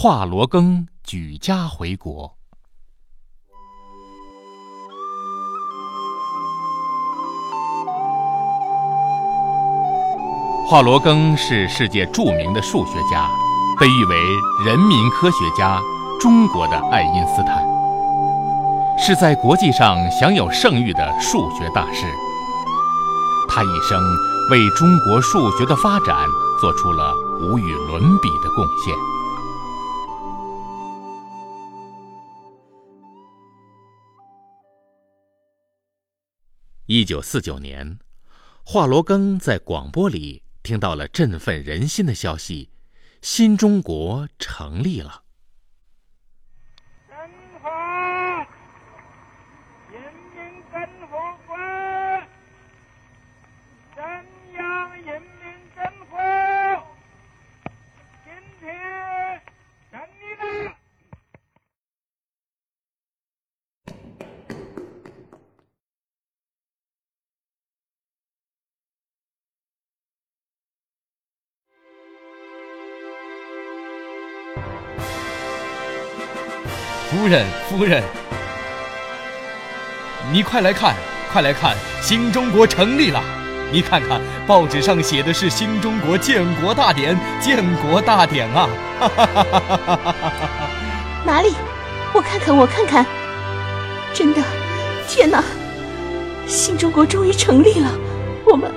华罗庚举家回国。华罗庚是世界著名的数学家，被誉为人民科学家、中国的爱因斯坦，是在国际上享有盛誉的数学大师。他一生为中国数学的发展做出了无与伦比的贡献。一九四九年，华罗庚在广播里。听到了振奋人心的消息，新中国成立了。夫人，夫人，你快来看，快来看，新中国成立了！你看看，报纸上写的是新中国建国大典，建国大典啊！哪里？我看看，我看看，真的！天哪，新中国终于成立了！我们，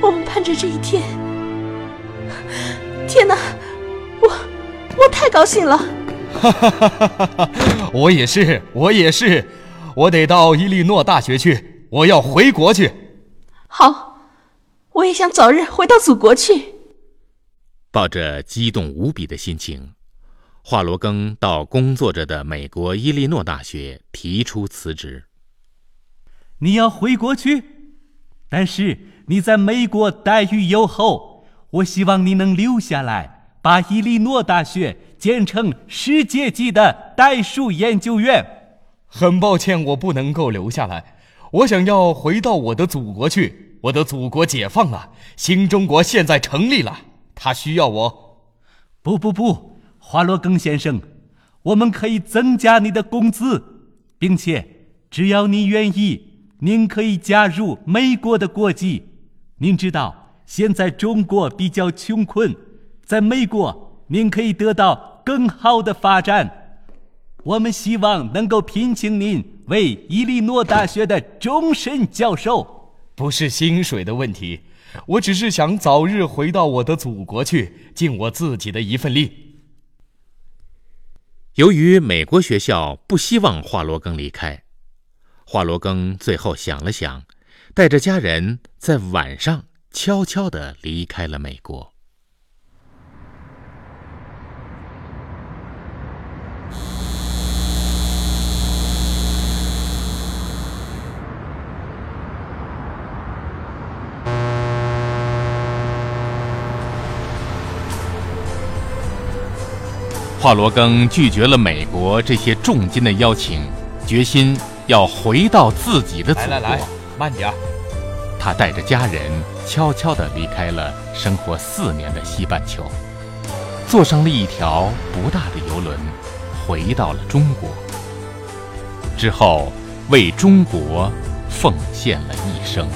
我们盼着这一天！天哪，我，我太高兴了！哈哈哈哈哈！我也是，我也是，我得到伊利诺大学去，我要回国去。好，我也想早日回到祖国去。抱着激动无比的心情，华罗庚到工作着的美国伊利诺大学提出辞职。你要回国去，但是你在美国待遇优厚，我希望你能留下来，把伊利诺大学。建成世界级的代数研究院。很抱歉，我不能够留下来。我想要回到我的祖国去。我的祖国解放了，新中国现在成立了，他需要我。不不不，华罗庚先生，我们可以增加你的工资，并且只要你愿意，您可以加入美国的国籍。您知道，现在中国比较穷困，在美国您可以得到。更好的发展，我们希望能够聘请您为伊利诺大学的终身教授。不是薪水的问题，我只是想早日回到我的祖国去，尽我自己的一份力。由于美国学校不希望华罗庚离开，华罗庚最后想了想，带着家人在晚上悄悄地离开了美国。华罗庚拒绝了美国这些重金的邀请，决心要回到自己的祖国。来来来，慢点。他带着家人悄悄地离开了生活四年的西半球，坐上了一条不大的游轮，回到了中国。之后，为中国奉献了一生。